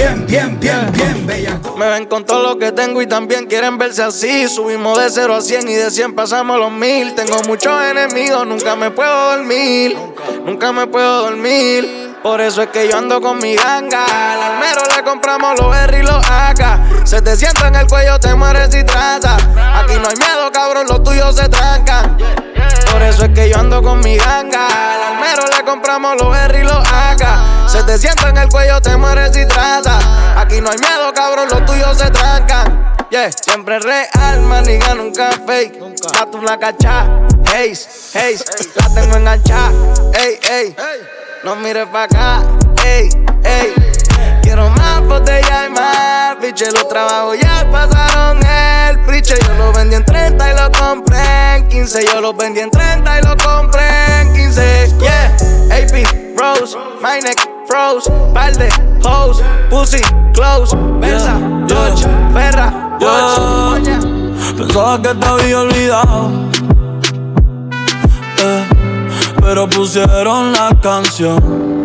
bien, bien, bien, bien bella. Me ven con todo lo que tengo y también quieren verse así. Subimos de 0 a 100 y de 100 pasamos los mil. Tengo muchos enemigos, nunca me puedo dormir. Nunca me puedo dormir. Por eso es que yo ando con mi ganga. Al almero le compramos los R y los AK. Se te sienta en el cuello, te mueres y traza. Aquí no hay miedo, cabrón, los tuyos se trancan. Por eso es que yo ando con mi ganga. Al almero le compramos los R y los AK. Se te sienta en el cuello, te mueres y traza. Aquí no hay miedo, cabrón, los tuyos se trancan. Yeah, siempre real, maniga, nunca fake. Nunca. una cacha, hey, hey, la tengo enganchada, ey, ey. No mires pa' acá, ey, ey. Quiero más botella y más, biche, los trabajos ya pasaron el priche. Yo lo vendí en 30 y lo compré en 15. Yo lo vendí en 30 y lo compré en 15. Yeah, AP, Rose, my neck, froze, par de hoes, pussy, close, Versa, Dodge, Ferra, Dodge. Pensaba que te había olvidado. Eh, pero pusieron la canción.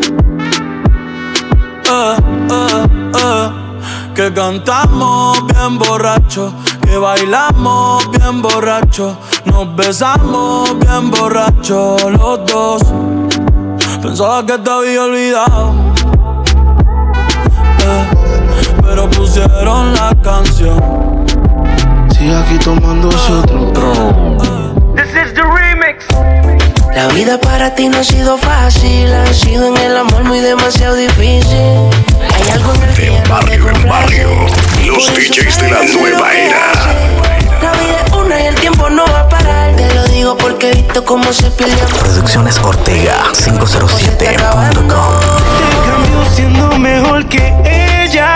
Eh, eh, que cantamos bien borracho, que bailamos bien borracho, nos besamos bien borracho los dos. Pensaba que te había olvidado. Eh, pero pusieron la canción. Sigue aquí tomándose otro. This is the remix. La vida para ti no ha sido fácil, ha sido en el amor muy demasiado difícil. Hay algo en el cielo barrio en barrio, los DJs de la nueva era. La vida es una y el tiempo no va a parar. Digo porque he visto cómo se pierde. Producciones Ortega 507.com. Te cambio siendo mejor que ella.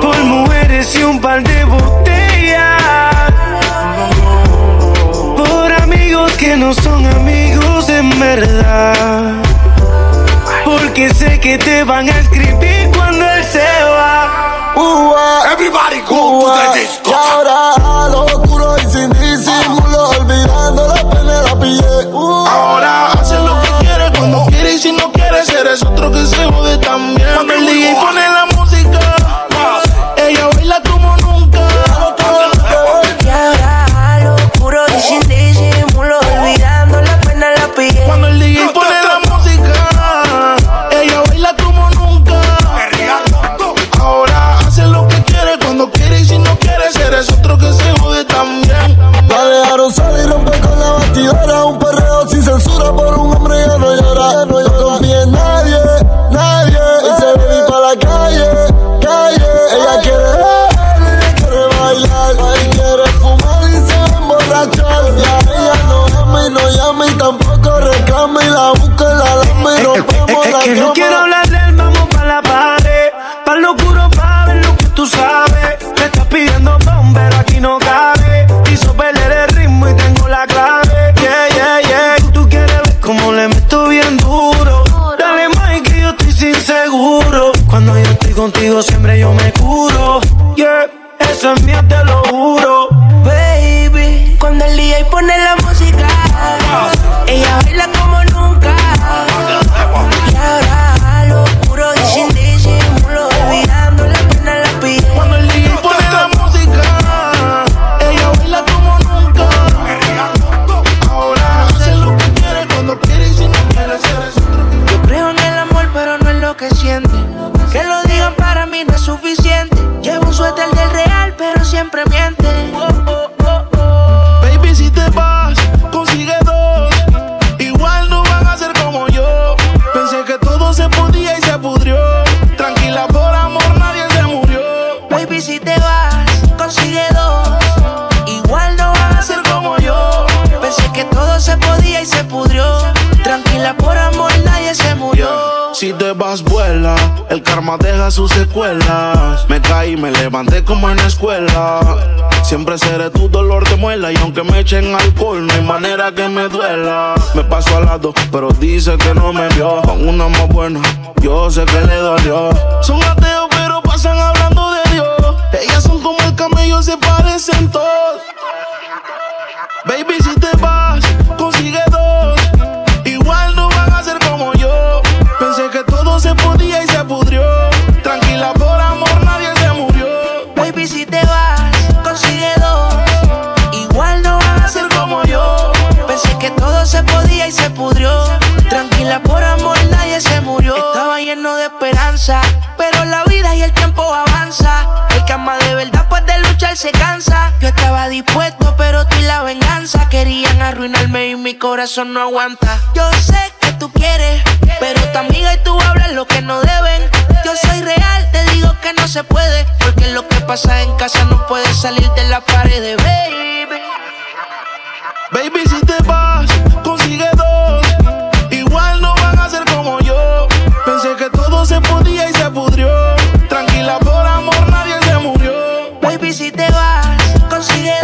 Por mujeres y un par de botellas. Por amigos que no son amigos en verdad. Porque sé que te van a escribir cuando él se va. Everybody go to the disco. Y ahora lo pillé. Ahora hace lo que quiere cuando quiere y si no quiere, eres otro que se jode también. Cuando el DJ pone que lo digan para mí no es suficiente. Llevo un suéter del real, pero siempre miente. Sus secuelas. Me caí, me levanté como en la escuela. Siempre seré tu dolor de muela. Y aunque me echen alcohol, no hay manera que me duela. Me paso al lado, pero dice que no me vio. Con una más buena, yo sé que le dolió. Son ateos, pero pasan hablando de Dios. Ellas son como el camello, se parecen todos. Baby, si te vas, consigue dos. Igual no van a ser como yo. Pensé que todo se podía y corazón no aguanta. Yo sé que tú quieres, pero tu amiga y tú hablan lo que no deben. Yo soy real, te digo que no se puede, porque lo que pasa en casa no puede salir de la pared, baby. Baby, si te vas, consigue dos. Igual no van a ser como yo. Pensé que todo se podía y se pudrió. Tranquila, por amor nadie se murió. Baby, si te vas, consigue dos.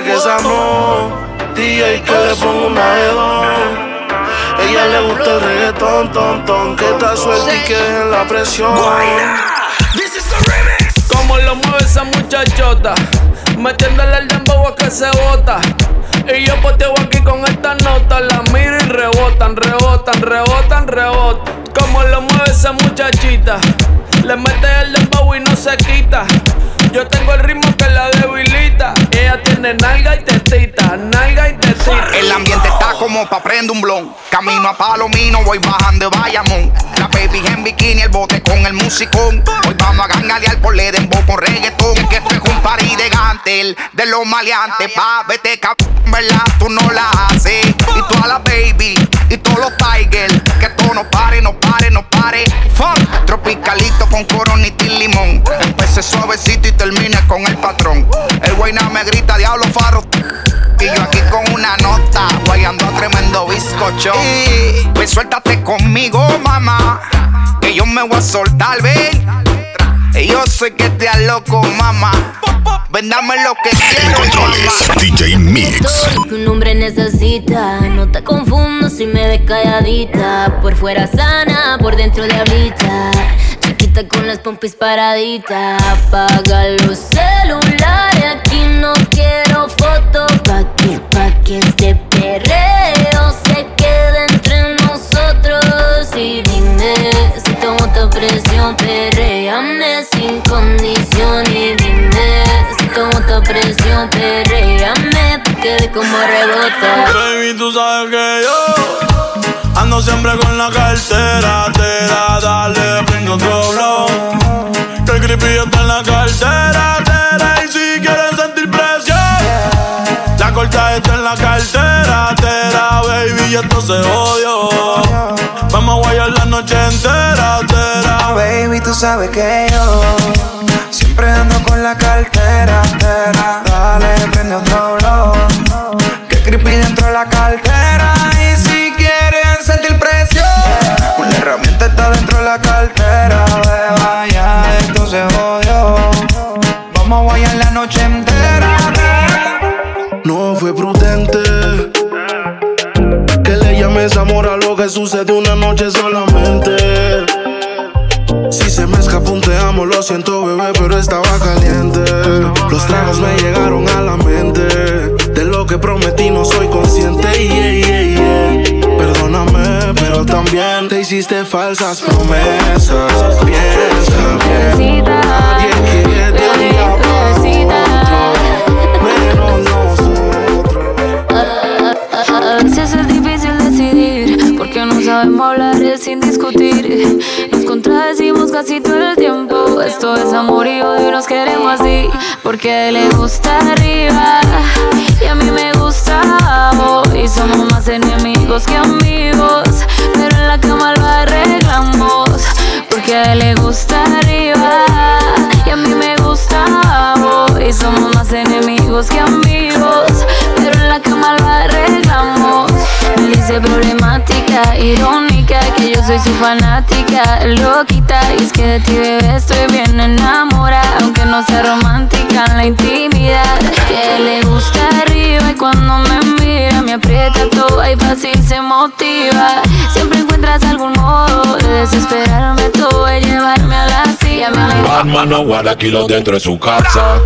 que sanó. DJ que le pongo una hedón. Ella le gusta el reggaetón, ton, ton. Que está suelta y que dejen la presión. Como lo mueve esa muchachota, metiéndole el dembow a que se bota. Y yo poteo aquí con esta nota, la miro y rebotan, rebotan, rebotan, rebotan. Como lo mueve esa muchachita, le mete el dembow y no se quita. Yo tengo el ritmo que la debilita. Ella tiene nalga y tetita, nalga y tetita. El ambiente está como pa' prender un blon. Camino a Palomino, voy bajando de Bayamón. La baby en bikini, el bote con el musicón. Hoy vamos a gangalear por Ledenbo con reggaetón. Que esto es un party de gantel, de los maleantes. Pa' vete cabrón, ¿verdad? Tú no la haces. Y toda la baby, y todos los tigers. Que todo no pare, no pare, no pare. Funk, tropicalito con coronita y limón. Empecé suavecito y termine con el patrón. El guayna me grita, diablo farro. Y yo aquí con una nota, guayando tremendo bizcocho. Y pues suéltate conmigo, mamá. Que yo me voy a soltar, ven. Y yo sé que te loco, mamá. Ven, dame lo que quiero, controles, mamá. DJ Mix. Todo que un hombre necesita. No te confundo si me ves calladita. Por fuera sana, por dentro diablita. Con las pompis paraditas. Apaga los celulares. Aquí no quiero fotos. Pa' que, pa' que este perreo se quede entre nosotros. Y dime si tomo tu presión. Perréame sin condiciones. presión, perréame, te quede como rebota. Baby, tú sabes que yo ando siempre con la cartera, te da, dale, prendo otro blow. Que el creepy está en la cartera, te da, y si quieres sentir presión, la corta está en la cartera, te da, baby, y esto se odio. Vamos a guayar la noche entera, entera. Baby, tú sabes que yo siempre ando con la cartera, entera. Dale, prende otro blow. Que creepy dentro de la cartera. Cartera. Beba, ya esto se jodió. Vamos a guayar la noche entera. No fue prudente que le llames amor a lo que sucede una noche solamente. Si se me escapó te amo, lo siento bebé, pero estaba caliente. Los tragos me llegaron a la mente. De lo que prometí no soy consciente. También te hiciste falsas promesas. Piensa bien. Nadie quiere otro, menos nosotros. A veces es difícil decidir porque no sabemos hablar sin discutir. Nos contradecimos casi todo el tiempo. Esto es amor y odio y nos queremos así. Porque le gusta arriba y a mí me gusta Y somos más enemigos que amigos. Pero en la cama lo arreglamos. Porque a él le gusta arriba y a mí me gusta abajo. Y somos más enemigos que amigos. Pero en la cama lo dice problemática, irónica, que yo soy su fanática, loquita. Y es que de ti, bebé, estoy bien enamorada, aunque no sea romántica en la intimidad. Que le gusta arriba y cuando me mira me aprieta todo y fácil se motiva. Siempre encuentras algún modo de desesperarme todo y llevarme a la silla. Batman no guarda kilos dentro de su casa.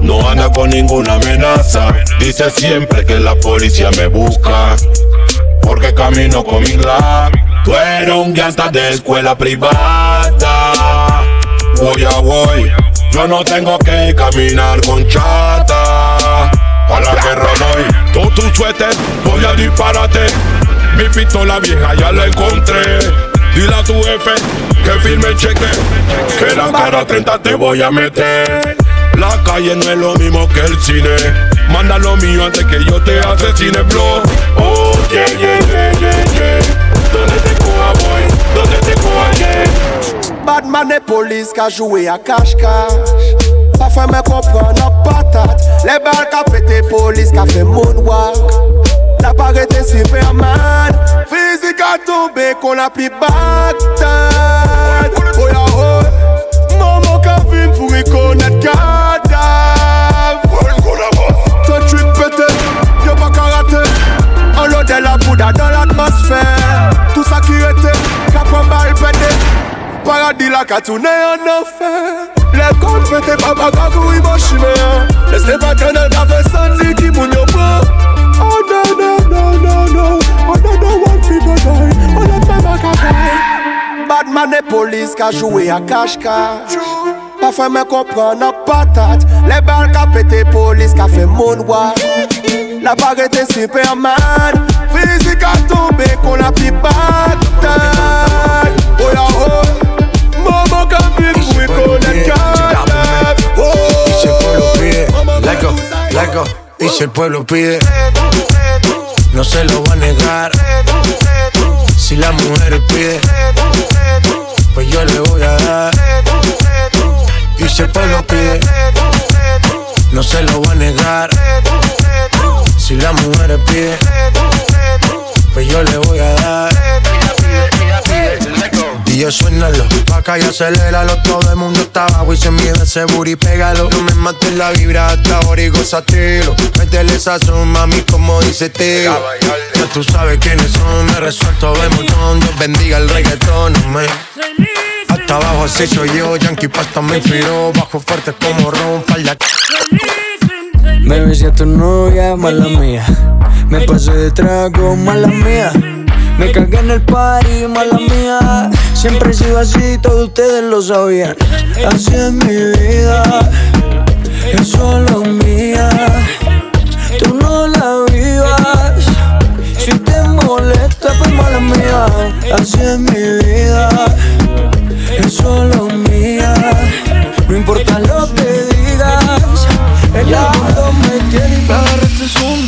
No anda con ninguna amenaza. Dice siempre que la policía me busca. Porque camino con mi glass. Tú eres un gangsta de escuela privada. Voy a voy. Yo no tengo que caminar con chata. Para la guerra voy. Tú tu suéter, voy a dispararte. Mi pistola vieja ya la encontré. Dile a tu jefe que firme el cheque. Que la cara 30 te voy a meter. La calle no es lo mismo que el cine. Manda lo mío antes que yo te asesine, bro. Oh, yeah, yeah, yeah, yeah, yeah. ¿Dónde te coja, boy? ¿Dónde te coja, yeah? Badman et police ka joué à cache-cache Pa fè mè kompran nan patat Le bal ka pète police ka fè moonwalk La pa rete Superman Fizik a tombe kon la pli Bagdad Oya hoy Maman ka vin pou rekonet kadav Ton trip pète Yo pa karate On lode la bouda dans l'atmosphère. Tout ça qui était Kapon bal pète Paradis la ka tourne en enfer. Le kon pète pa pa kakou i man chime Lese paternel ka fè santi ki moun yo pran Oh no no no no no Oh no no one fi go die Oh no fè ma ka die Badman et police ka joué à cache-cache Pa fè mè kompran nan patat Le bal ka pète police ka fè moonwalk La pa rete Superman Fizik a tombe kon la pli Bagdad Oh ya oh Maman ka vin pou y konet kadav Oh. Y si el pueblo pide, lego, lego. Y si el pueblo pide, no se lo va a negar. Si la mujer pide, pues yo le voy a dar. Si el pueblo pide, no se lo va a negar. Si la mujer pide, pues yo le voy a dar. Y yo suénalo, pa' acá y aceléralo. Todo el mundo está abajo y se mide ese booty, pégalo. No me mates la vibra hasta ahora y gozatelo Métele sazón, mami, como dice Teo. Ya tú sabes quiénes son, me resuelto de montón. Dios bendiga el reggaetón, me Cuesta abajo así soy yo, Yankee Pasta me inspiró. Bajo fuerte como ron, la... Me besé a tu novia, mala mía. Me pasé de trago, mala mía. Me cagué en el party, mala mía. Siempre he sido así, todos ustedes lo sabían. Así es mi vida, es solo mía. Tú no la vivas. Si te molesta, pues mala mía. Así es mi vida es solo mía. No importa lo que digas, el mundo me tiene y Agarraste es un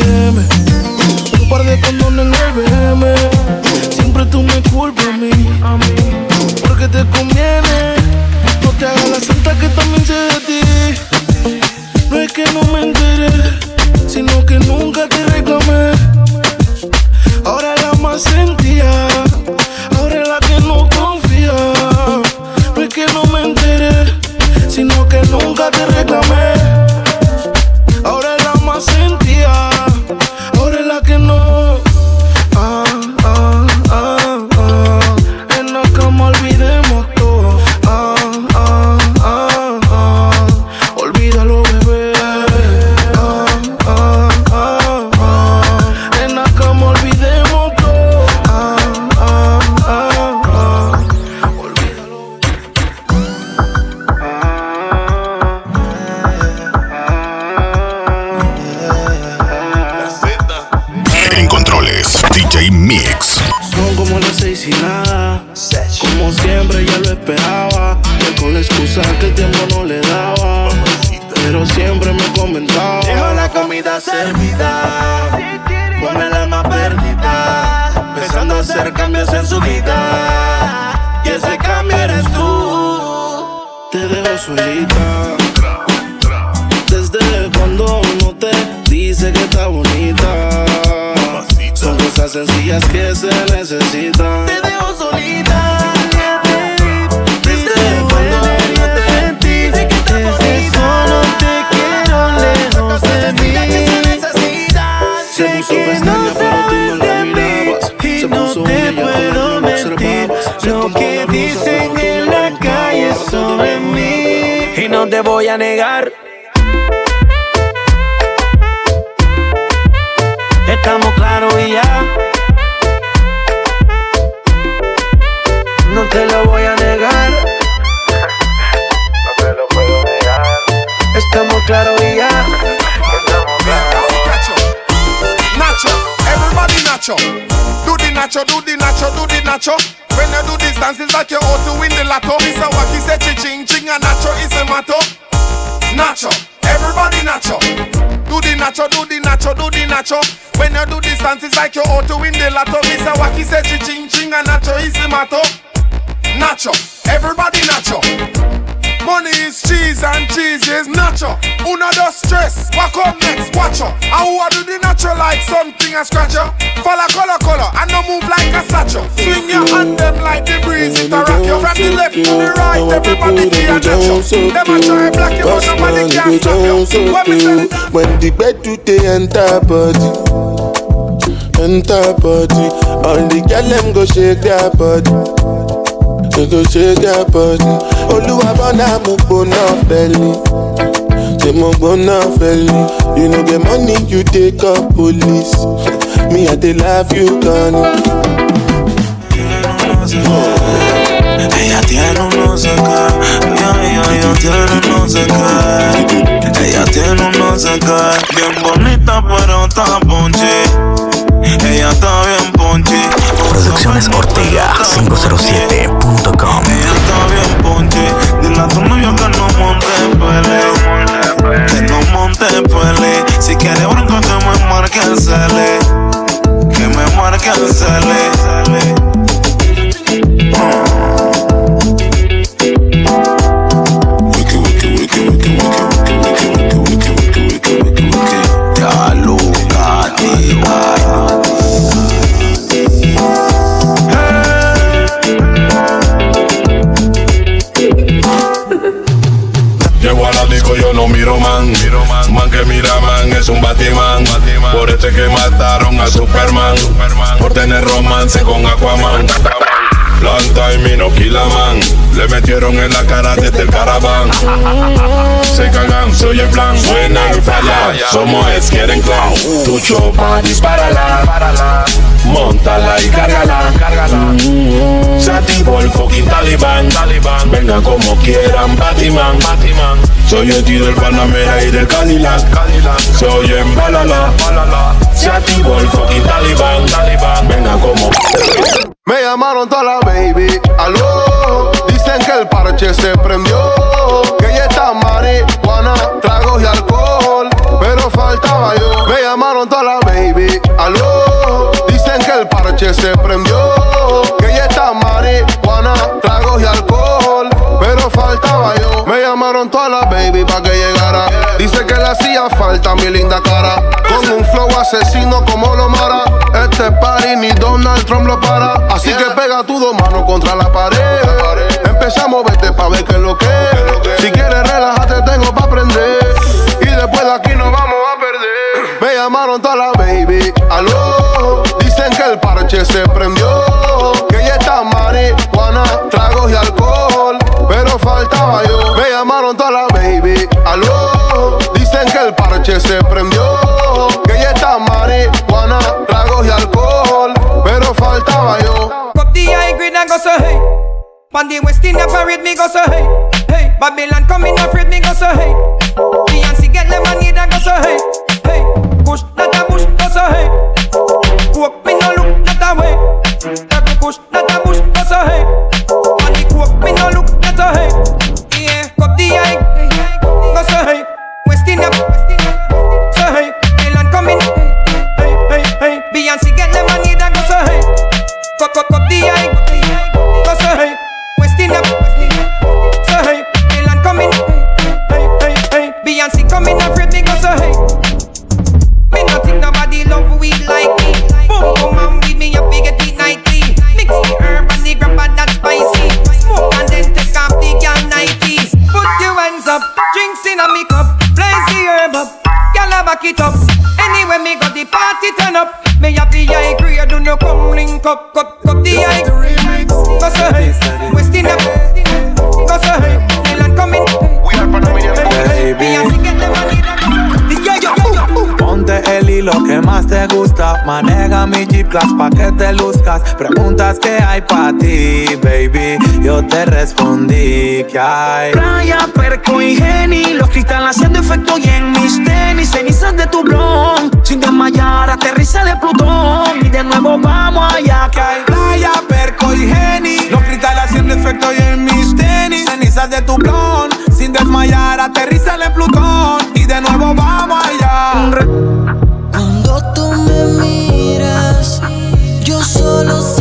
que el tiempo no le daba. Pero siempre me comentaba. Dejo la comida servida, con el alma perdida, empezando a hacer cambios en su vida. Y ese cambio eres tú. Te dejo solita. Desde cuando uno te dice que está bonita. Son cosas sencillas que se necesitan. Te voy a negar. Estamos claros y ya. No te lo voy a negar. No te lo puedo negar. Estamos claros y ya. Nacho, everybody Nacho. Do the Nacho, do the Nacho, do the Nacho. When you do this dance, it's like you're out to win the lotto. Mr. Wacky said ching ching and Nacho is a motto. Nacho, everybody Nacho. Do the Nacho, do the Nacho, do the Nacho. When you do this dance, it's like you're out to win the lotto. Mr. Wacky said ching ching and Nacho is the motto. Nacho, everybody Nacho. Money is cheese and cheese is nacho. Uno dos stress. What come next? Watch out. And who do the natural like something a scratch up? Follow color color and no move like a satchel. Swing your hand them like the breeze it a rock you from the left to the right. Everybody feel a nacho. Them a try block you but nobody can stop you. When me say When the bed do they enter body, enter body. All the girl them go shake their body, they go shake their body. Oluwa bona mo gbona fẹli, say mo gbona fẹli. You no get money, you take up police. Me I dey laugh you gone. Ella tiene unos acá, ella, ella, ella tiene unos acá. Ella tiene unos acá, bien bonita pero está ponche. Ella está bien ponche. Producciones Ortega 507.com. con Aquaman. Time y no killa man. Le metieron en la cara desde el caraván. Se cagan, soy el plan. Suena y falla. Somos es quieren clown. Tu chopa, dispárala. Montala y cárgala. Se activó el fucking talibán. Venga como quieran, Batman. Soy el tío del Panamera y del Cadillac. Se oye en balala. Se activó el fucking talibán. Como Me llamaron toda la baby, aló. Dicen que el parche se prendió. Que ya está marihuana, tragos y alcohol. Pero faltaba yo. Me llamaron toda la baby, aló. Dicen que el parche se prendió. Que ya está marihuana, tragos faltaba yo. Me llamaron toda la baby pa' que llegara. Dice que le hacía falta mi linda cara. Con un flow asesino como lo mara. Este party ni Donald Trump lo para. Así que pega tus dos manos contra la pared. Empezamos, vete pa' ver qué es lo que es. Si quieres relájate, tengo pa' aprender. Y después de aquí nos vamos a perder. Me llamaron toda la baby, aló. Dicen que el parche se prendió. Faltaba yo. Me llamaron toda la baby, aló. Dicen que el parche se prendió. Que ya está marihuana, tragos y alcohol. Pero faltaba yo. Cup the high grade and go so hey. Pan the West India parade me go so hey. Hey, Babylon coming afraid me go so hey. Beyonce get lemonade and go so hey. Mi Jeep Class pa' que te luzcas. Preguntas que hay pa' ti, baby. Yo te respondí que hay. Playa, perco y geni Los cristales haciendo efecto y en mis tenis Cenizas de tu blon Sin desmayar, aterriza de Plutón Y de nuevo vamos allá que hay Playa, perco y geni. Los cristales haciendo efecto y en mis tenis. Cenizas de tu blon. Sin desmayar, aterriza en Plutón. Y de nuevo vamos allá. Solo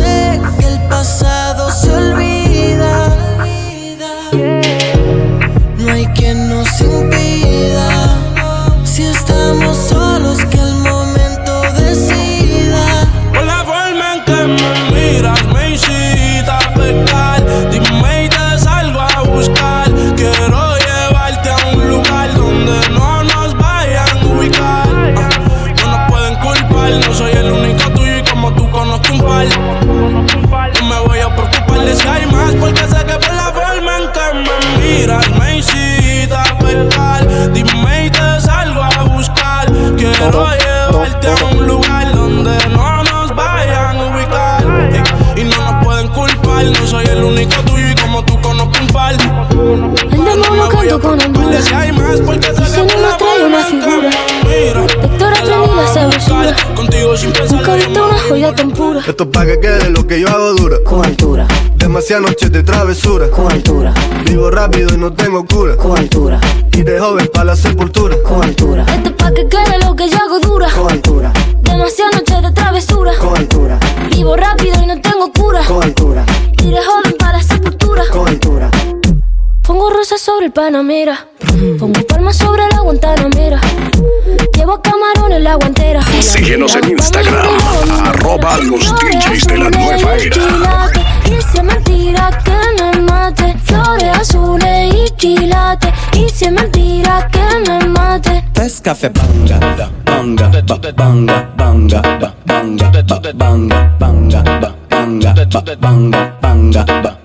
Quiero llevarte a un lugar donde no nos vayan a ubicar. Ey, y no nos pueden culpar, no soy el único tuyo y como tú conozco un par. Andamos buscando con Honduras. Si hay más, porque Y si no la nos trae una figura. me miras, Doctor aprendí la sabrosura. Contigo sin pensar Nunca he visto una joya tan pura. Esto es pa' que quede lo que yo hago dura. Con altura, Demasiadas noches de travesura. con altura, Vivo rápido y no tengo cura. con altura, Y de joven pa' la sepultura. con altura, Esto es pa' que quede lo que yo hago dura. con altura, Demasiadas noches de travesura. con altura, Vivo rápido y no tengo cura. con altura, Y de joven para la sepultura. con altura. Pongo rosas sobre el Panamera. Pongo palmas sobre la Guantanamera. Llevo camarones en la guantera. Síguenos en Instagram, arroba los DJs de la nueva era. Y si es mentira que me mate, flores azules y quilates. Y si es mentira que me mate. Pes café banga, banga, ba, banga, banga, ba, banga, ba, banga, banga, ba, banga, ba, banga, banga, ba, banga.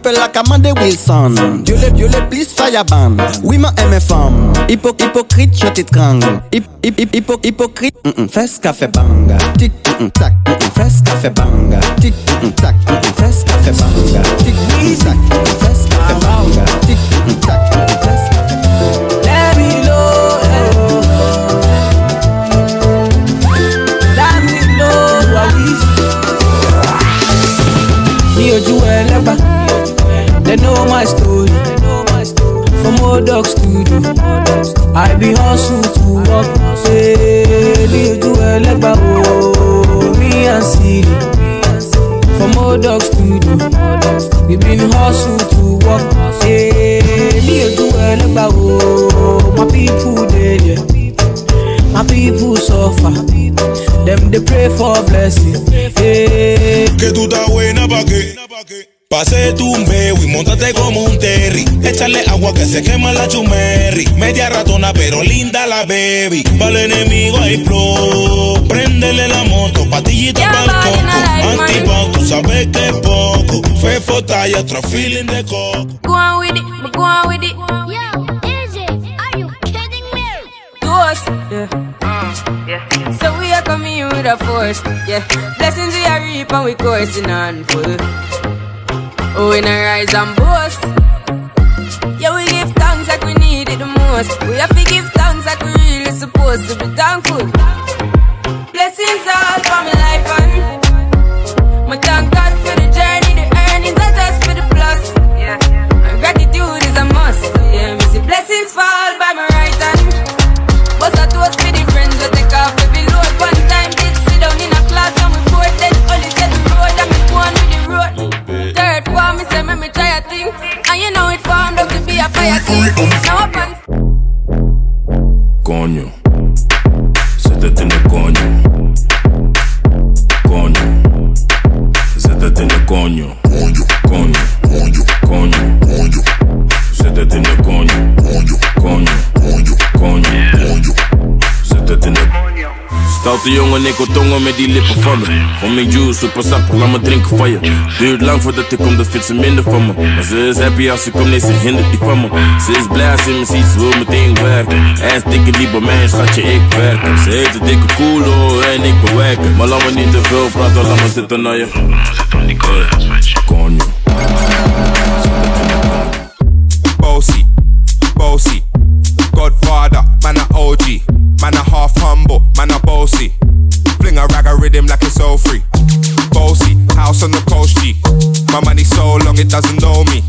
People like Amanda Wilson. Dieu le, Dieu le, please fireban Oui, ma aime femme. Hypo, hypocrite, je t'étrangle Hip, hip, hip, hypo, hypocrite mm -mm, banga. Tic, mm -mm, tac, mm -mm, banga. Tic, mm -mm, tac, mm -mm, banga. Tic, mm, mm, tac, mm, banga. Tic, tac, Let me know eh. Let me know eh. They know my story. From old dog studio, I be hustle to work. Eh, Daily ojú ẹlẹ́gbàá wo me and see. From old dog studio, we been hustle to work. Eh, Daily ojú ẹlẹ́gbàá wo my people dey there. My people suffer. Them they pray for blessing. Hey. Que tú estás buena na bagay. Pase tu un y montate como un terry. Échale agua que se quema la chumerri. Media ratona, pero linda la baby. Para el enemigo hay pro. Préndele la moto, patillita para el coco. Antipao, ¿eh? tú sabes que es poco. Fefo talla, otro feeling de coco. Go on with it, go on with it. Yo, Izzy, are you kidding me? Ghost, mm, yeah. yeah. So we are coming with a force, yeah. Blessings we are reap and we coursing on full. We not rise and boast. Yeah, we give thanks like we need it the most. We have to give thanks like we really supposed to be thankful. Stoute jongen, ik wil tongen met die lippen van me. Om mijn juice, super sap, laat me drinken van je. Duurt lang voordat ik kom, dan vindt ze minder van me. Maar ze is happy als ze komt, nee, ze hindert die van me. Ze is blij als ze me ziet, ze wil meteen werken. Hij is dikke die bij mij, schatje, ik werk. Ze heeft een dikke koelo en ik bewerken. Maar laat me niet te veel praten, laat me zitten naar je. A rag a rhythm like it's all free. Bossy, house on the coast G. My money so long it doesn't know me.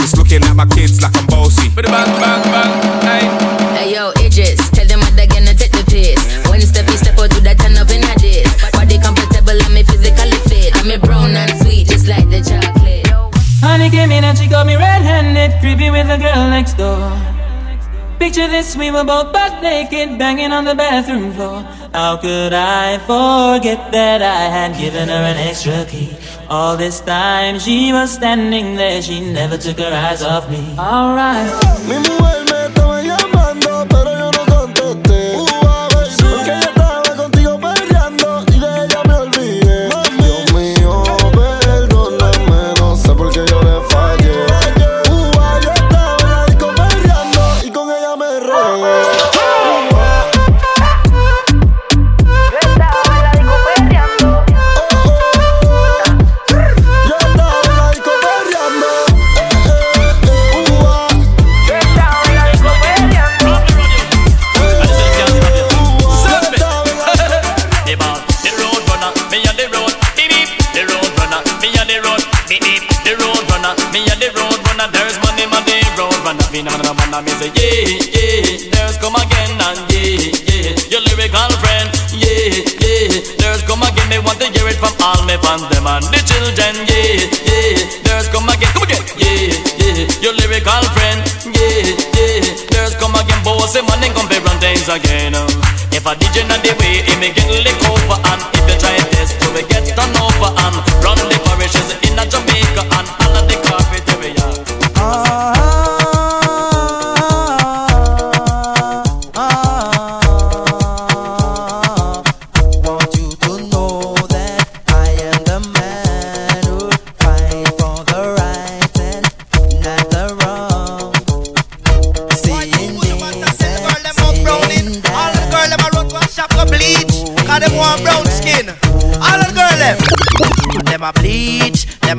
It's looking at my kids like I'm bossy. bang bang bang, hey. Hey yo, Idris, tell them what they're gonna take the piss. When Steffi step out, do that turn up in a dish. Body comfortable, and me physically fit. I'm a brown and sweet, just like the chocolate. Honey came in and she got me red-handed, creepy with the girl next door. Picture this, we were both butt naked, banging on the bathroom floor. How could I forget that I had given her an extra key? All this time she was standing there, she never took her eyes off me. Alright.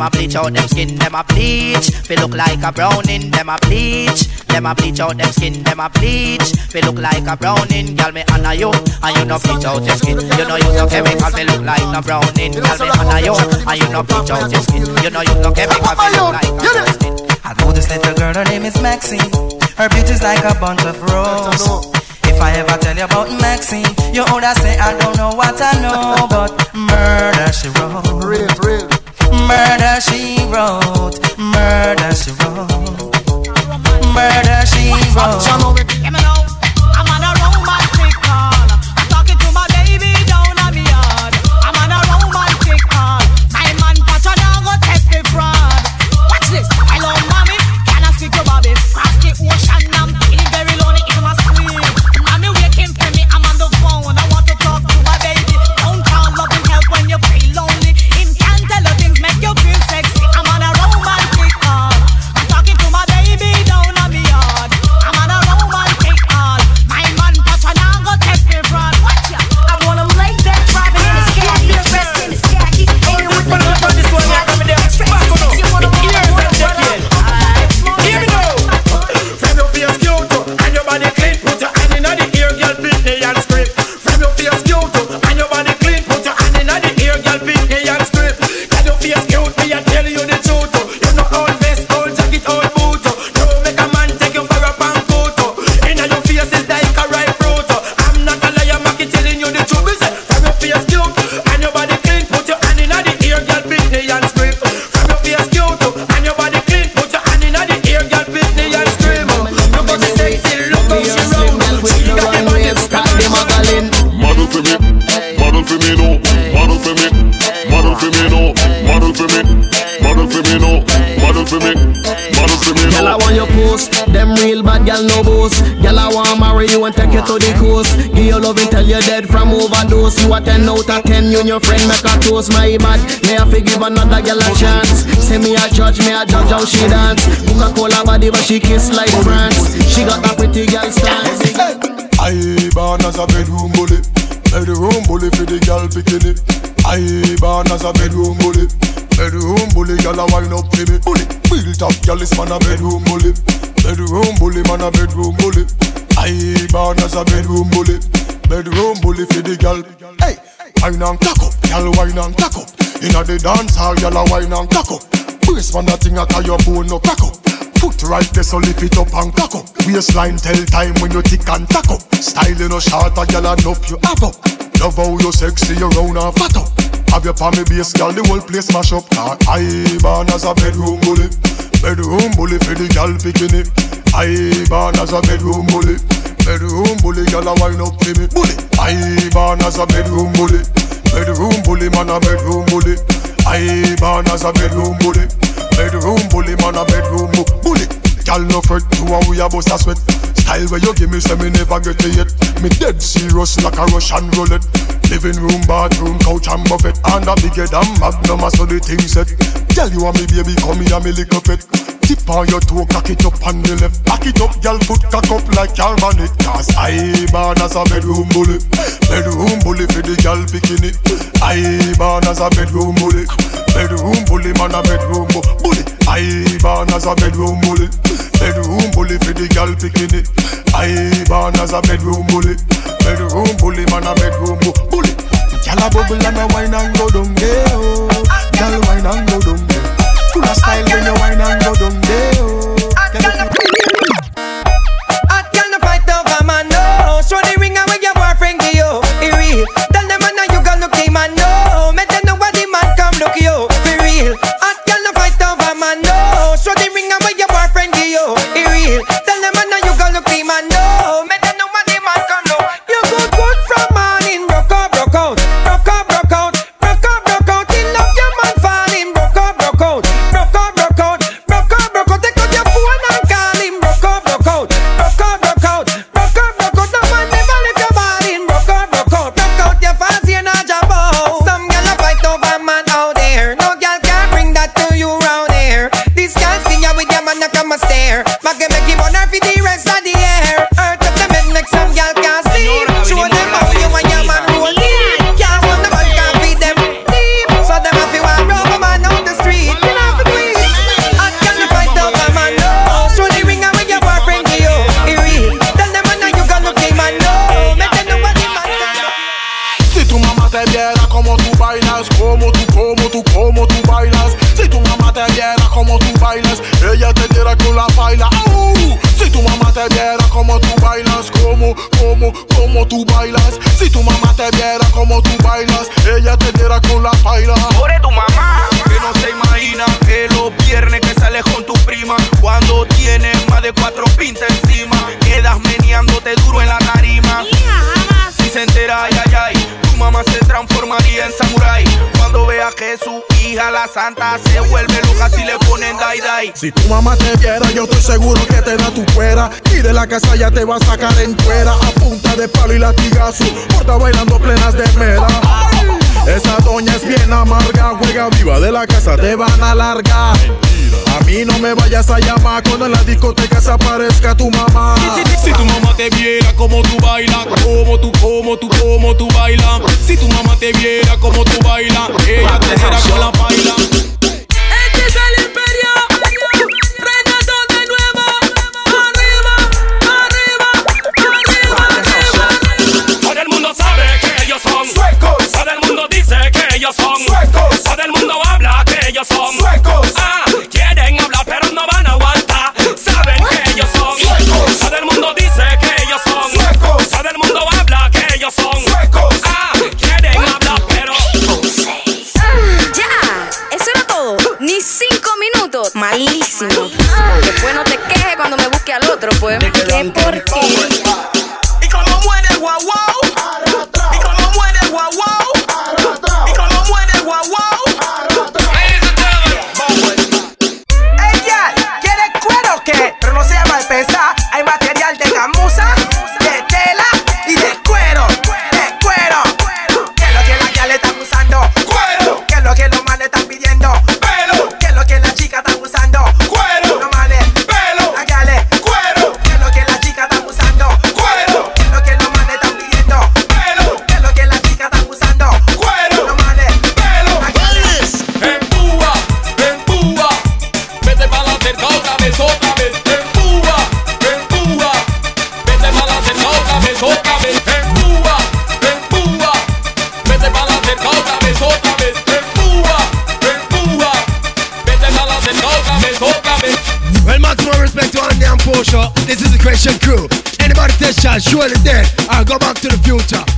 Them a bleach out them skin Them a bleach. Feel look like a browning Them a bleach. Them a bleach out them skin Them a bleach. Feel look like a browning Girl me honor you. And you no bleach out your skin. You know use no chemical Feel look like no browning. Girl me honor you. And you no bleach out your skin. You know use no chemical Feel look like a browning. I know this little girl, her name is Maxine. Her beauty's like a bunch of roses. If I ever tell you about Maxine, you woulda say I don't know what I know, but murder she wrote. Real, real. Murder she wrote. Murder she wrote. Murder she wrote. Real bad girl no boast. Girl, I want marry you and take you to the coast. Give you love and tell you dead from overdose. You a 10 out of 10. You and your friend make a toast. My bad. May I forgive another girl a chance. Say me a judge, me a judge how she dance. Coca Cola body, but she kiss like France. She got a pretty girl stance. I born as a bedroom bully, bedroom bully for the girl bikini. I born as a bedroom bully, bedroom bully, girl a wine up for me. Bully, built up girl is man a bedroom bully, bedroom bully man a bedroom bully. I born as a bedroom bully, bedroom bully for the girl. Hey, wine and cock up, girl wine and cock up. Inna the dance hall, girl a wine and cock up. Brace man a thing a tie your bone no crack up. Foot right there, so lift it up and cock up. Waistline tell time when you tick and tack up. Style you no short, a gyal enough you have up. Love how you sexy, you round and fat up. Have your palmy base, gyal, the whole place mash up. Car I born as a bedroom bully, bedroom bully for the gyal bikini. I born as a bedroom bully, bedroom bully, gyal a wine up for me. Bully, I born as a bedroom bully, bedroom bully, man a bedroom bully. I born as a bedroom bully. Bedroom bully, man a bedroom bu- bully. Girl no fret, you and we a bust a sweat. Style where you give me, say me never get it yet. Me dead serious like a Russian roulette. Living room, bathroom, couch and buffet. And a bigger than Magnum, so the thing set. Tell you and me baby, come here, me little pet. Tip on your toe, cock it up on the left. Back it up, girl, foot cock up like your. Cause I born as a bedroom bully. Bedroom bully for the girl bikini. I born as a bedroom bully. Bedroom bully, man a bedroom bu- bully. I born as a bedroom bully. Bedroom bully for the girl bikini. I born as a bedroom bully. Bedroom bully, man a bedroom bu- bully. Gyal a bubble and a wine and go down there. Oh. Gyal wine and go down there. Full of style when you wine and go down there. Oh. Santa, se vuelve loca si le ponen dai dai. Si tu mamá te viera, yo estoy seguro que te da tu fuera. Y de la casa ya te va a sacar en cuera. A punta de palo y latigazo. Porta bailando plenas de mera. Esa doña es bien amarga. Juega viva de la casa, te van a largar. A mí no me vayas a llamar cuando en la discoteca se aparezca tu mamá. Si tu mamá te viera como tú bailas, como tú, como tú, como tú bailas. Si tu mamá te viera como tú bailas, ella te con la baila. Ellos son suecos. Todo el mundo habla que ellos son suecos. Ah, quieren hablar pero no van a aguantar. Saben que ellos son suecos. Todo el mundo dice que ellos son suecos. Todo el mundo habla que ellos son suecos. Ah, quieren hablar pero Ya, eso era todo. Ni cinco minutos. Malísimo. Después no te quejes cuando me busque al otro, pues. Qué porquería. Y como muere guau. Christian crew. Anybody test shot, surely dead. I'll go back to the future.